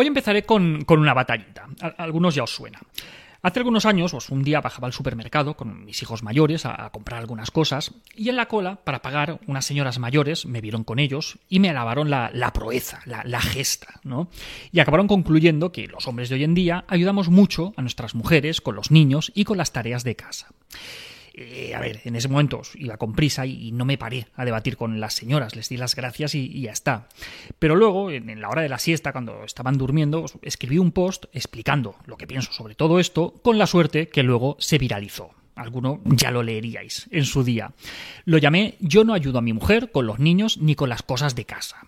Hoy empezaré con, una batallita. algunos ya os suena. Hace algunos años, pues, un día bajaba al supermercado con mis hijos mayores a, comprar algunas cosas y en la cola, para pagar, unas señoras mayores me vieron con ellos y me alabaron la, proeza, la, gesta, ¿no? Y acabaron concluyendo que los hombres de hoy en día ayudamos mucho a nuestras mujeres con los niños y con las tareas de casa. Eh, a ver, en ese momento iba con prisa y, no me paré a debatir con las señoras, les di las gracias y, ya está. Pero luego, en, la hora de la siesta, cuando estaban durmiendo, escribí un post explicando lo que pienso sobre todo esto, con la suerte que luego se viralizó. Alguno ya lo leeríais en su día. Lo llamé Yo no ayudo a mi mujer con los niños ni con las cosas de casa.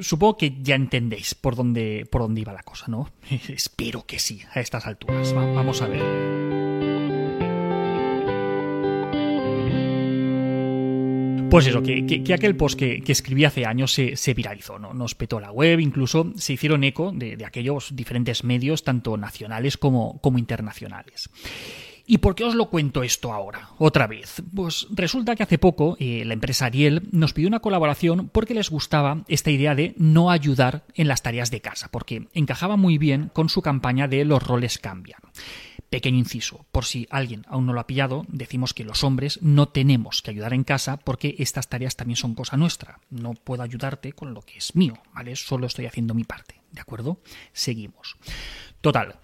Supongo que ya entendéis por dónde, por dónde iba la cosa, ¿no? Espero que sí, a estas alturas. vamos a ver. Pues eso, que, aquel post que, escribí hace años se, viralizó, ¿no? nos petó la web, incluso se hicieron eco de, aquellos diferentes medios, tanto nacionales como, como internacionales. ¿Y por qué os lo cuento esto ahora? Otra vez. Pues resulta que hace poco eh, la empresa Ariel nos pidió una colaboración porque les gustaba esta idea de no ayudar en las tareas de casa, porque encajaba muy bien con su campaña de los roles cambian. Pequeño inciso, por si alguien aún no lo ha pillado, decimos que los hombres no tenemos que ayudar en casa porque estas tareas también son cosa nuestra. No puedo ayudarte con lo que es mío, ¿vale? Solo estoy haciendo mi parte, ¿de acuerdo? Seguimos. Total,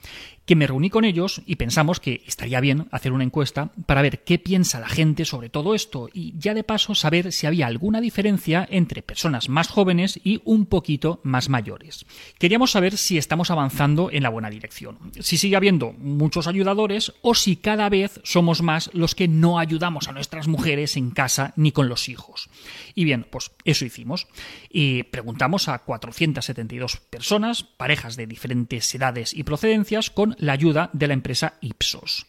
que me reuní con ellos y pensamos que estaría bien hacer una encuesta para ver qué piensa la gente sobre todo esto y ya de paso saber si había alguna diferencia entre personas más jóvenes y un poquito más mayores. Queríamos saber si estamos avanzando en la buena dirección, si sigue habiendo muchos ayudadores o si cada vez somos más los que no ayudamos a nuestras mujeres en casa ni con los hijos. Y bien, pues eso hicimos. Y preguntamos a 472 personas, parejas de diferentes edades y procedencias, con la ayuda de la empresa Ipsos.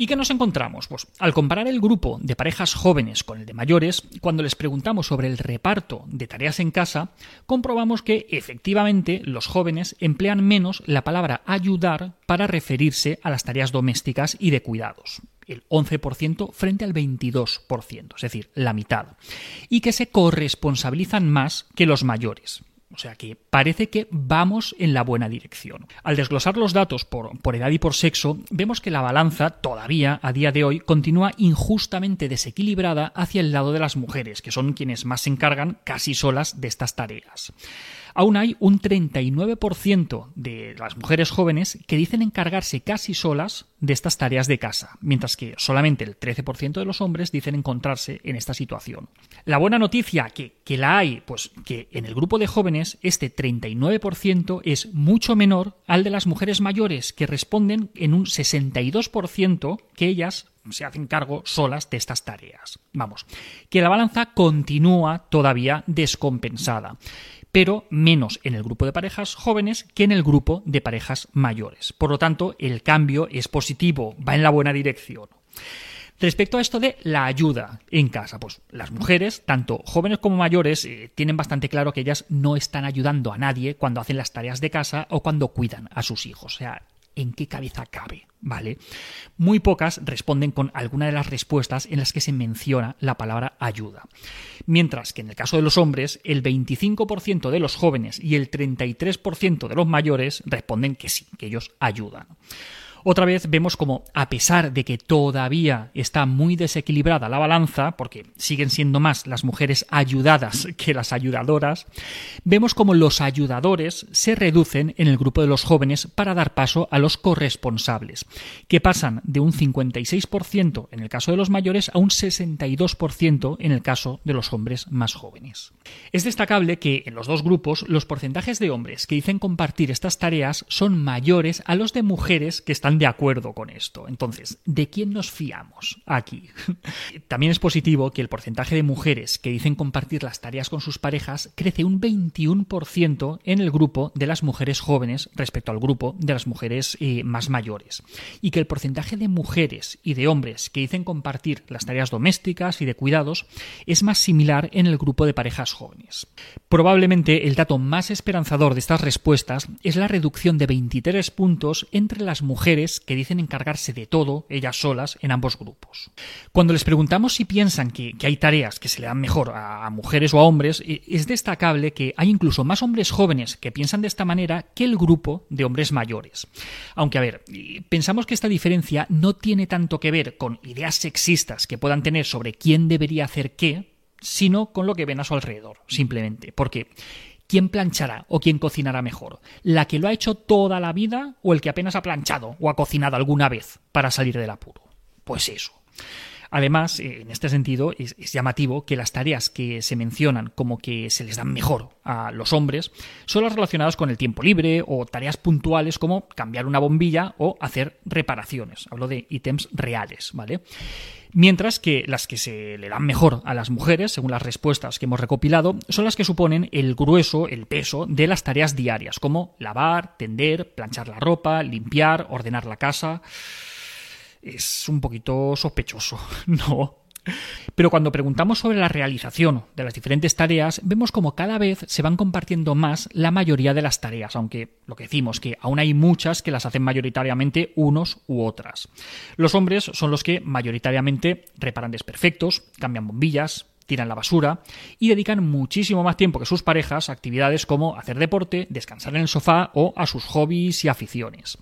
¿Y qué nos encontramos? Pues al comparar el grupo de parejas jóvenes con el de mayores, cuando les preguntamos sobre el reparto de tareas en casa, comprobamos que efectivamente los jóvenes emplean menos la palabra ayudar para referirse a las tareas domésticas y de cuidados el 11% frente al 22%, es decir, la mitad, y que se corresponsabilizan más que los mayores. O sea que parece que vamos en la buena dirección. Al desglosar los datos por, edad y por sexo, vemos que la balanza todavía a día de hoy continúa injustamente desequilibrada hacia el lado de las mujeres, que son quienes más se encargan casi solas de estas tareas aún hay un 39% de las mujeres jóvenes que dicen encargarse casi solas de estas tareas de casa, mientras que solamente el 13% de los hombres dicen encontrarse en esta situación. La buena noticia que, que la hay, pues que en el grupo de jóvenes este 39% es mucho menor al de las mujeres mayores, que responden en un 62% que ellas se hacen cargo solas de estas tareas. Vamos, que la balanza continúa todavía descompensada pero menos en el grupo de parejas jóvenes que en el grupo de parejas mayores. Por lo tanto, el cambio es positivo, va en la buena dirección. Respecto a esto de la ayuda en casa, pues las mujeres, tanto jóvenes como mayores, eh, tienen bastante claro que ellas no están ayudando a nadie cuando hacen las tareas de casa o cuando cuidan a sus hijos. O sea, ¿en qué cabeza cabe? ¿Vale? Muy pocas responden con alguna de las respuestas en las que se menciona la palabra ayuda. Mientras que en el caso de los hombres, el 25% de los jóvenes y el 33% de los mayores responden que sí, que ellos ayudan. Otra vez vemos como, a pesar de que todavía está muy desequilibrada la balanza, porque siguen siendo más las mujeres ayudadas que las ayudadoras, vemos como los ayudadores se reducen en el grupo de los jóvenes para dar paso a los corresponsables, que pasan de un 56% en el caso de los mayores a un 62% en el caso de los hombres más jóvenes. Es destacable que en los dos grupos los porcentajes de hombres que dicen compartir estas tareas son mayores a los de mujeres que están de acuerdo con esto. Entonces, ¿de quién nos fiamos aquí? También es positivo que el porcentaje de mujeres que dicen compartir las tareas con sus parejas crece un 21% en el grupo de las mujeres jóvenes respecto al grupo de las mujeres eh, más mayores. Y que el porcentaje de mujeres y de hombres que dicen compartir las tareas domésticas y de cuidados es más similar en el grupo de parejas jóvenes. Probablemente el dato más esperanzador de estas respuestas es la reducción de 23 puntos entre las mujeres que dicen encargarse de todo ellas solas en ambos grupos. Cuando les preguntamos si piensan que, hay tareas que se le dan mejor a, mujeres o a hombres, eh, es destacable que hay incluso más hombres jóvenes que piensan de esta manera que el grupo de hombres mayores. Aunque, a ver, pensamos que esta diferencia no tiene tanto que ver con ideas sexistas que puedan tener sobre quién debería hacer qué, sino con lo que ven a su alrededor, simplemente. Porque ¿Quién planchará o quién cocinará mejor? ¿La que lo ha hecho toda la vida o el que apenas ha planchado o ha cocinado alguna vez para salir del apuro? Pues eso. Además, eh, en este sentido, es, llamativo que las tareas que se mencionan como que se les dan mejor a los hombres son las relacionadas con el tiempo libre o tareas puntuales como cambiar una bombilla o hacer reparaciones. Hablo de ítems reales, ¿vale? Mientras que las que se le dan mejor a las mujeres, según las respuestas que hemos recopilado, son las que suponen el grueso, el peso de las tareas diarias, como lavar, tender, planchar la ropa, limpiar, ordenar la casa es un poquito sospechoso, ¿no? Pero cuando preguntamos sobre la realización de las diferentes tareas, vemos como cada vez se van compartiendo más la mayoría de las tareas, aunque lo que decimos, que aún hay muchas que las hacen mayoritariamente unos u otras. Los hombres son los que mayoritariamente reparan desperfectos, cambian bombillas, tiran la basura y dedican muchísimo más tiempo que sus parejas a actividades como hacer deporte, descansar en el sofá o a sus hobbies y aficiones.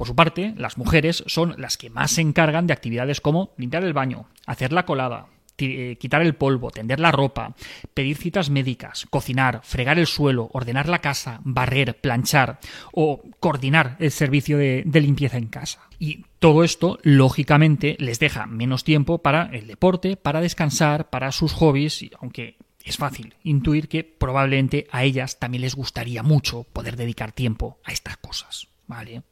Por su parte, las mujeres son las que más se encargan de actividades como limpiar el baño, hacer la colada, eh, quitar el polvo, tender la ropa, pedir citas médicas, cocinar, fregar el suelo, ordenar la casa, barrer, planchar o coordinar el servicio de, limpieza en casa. Y todo esto, lógicamente, les deja menos tiempo para el deporte, para descansar, para sus hobbies, aunque es fácil intuir que probablemente a ellas también les gustaría mucho poder dedicar tiempo a estas cosas. ¿Vale?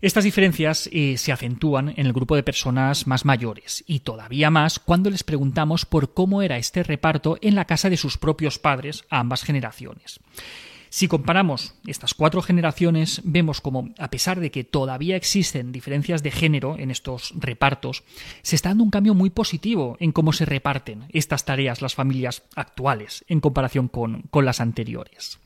Estas diferencias eh, se acentúan en el grupo de personas más mayores y todavía más cuando les preguntamos por cómo era este reparto en la casa de sus propios padres a ambas generaciones. Si comparamos estas cuatro generaciones, vemos como, a pesar de que todavía existen diferencias de género en estos repartos, se está dando un cambio muy positivo en cómo se reparten estas tareas las familias actuales en comparación con, con las anteriores.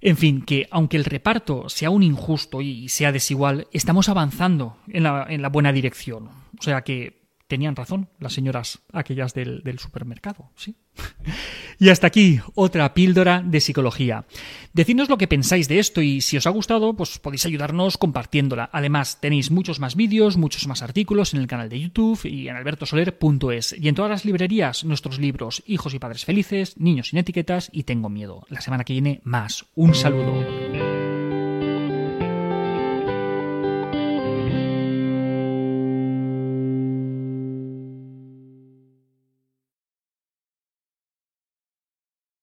En fin, que aunque el reparto sea un injusto y sea desigual, estamos avanzando en la, en la buena dirección. O sea que tenían razón las señoras aquellas del, supermercado, ¿sí? y hasta aquí otra píldora de psicología. Decidnos lo que pensáis de esto y si os ha gustado, pues podéis ayudarnos compartiéndola. Además, tenéis muchos más vídeos, muchos más artículos en el canal de YouTube y en albertosoler.es y en todas las librerías nuestros libros Hijos y Padres Felices, Niños sin Etiquetas y Tengo Miedo. La semana que viene más. Un saludo.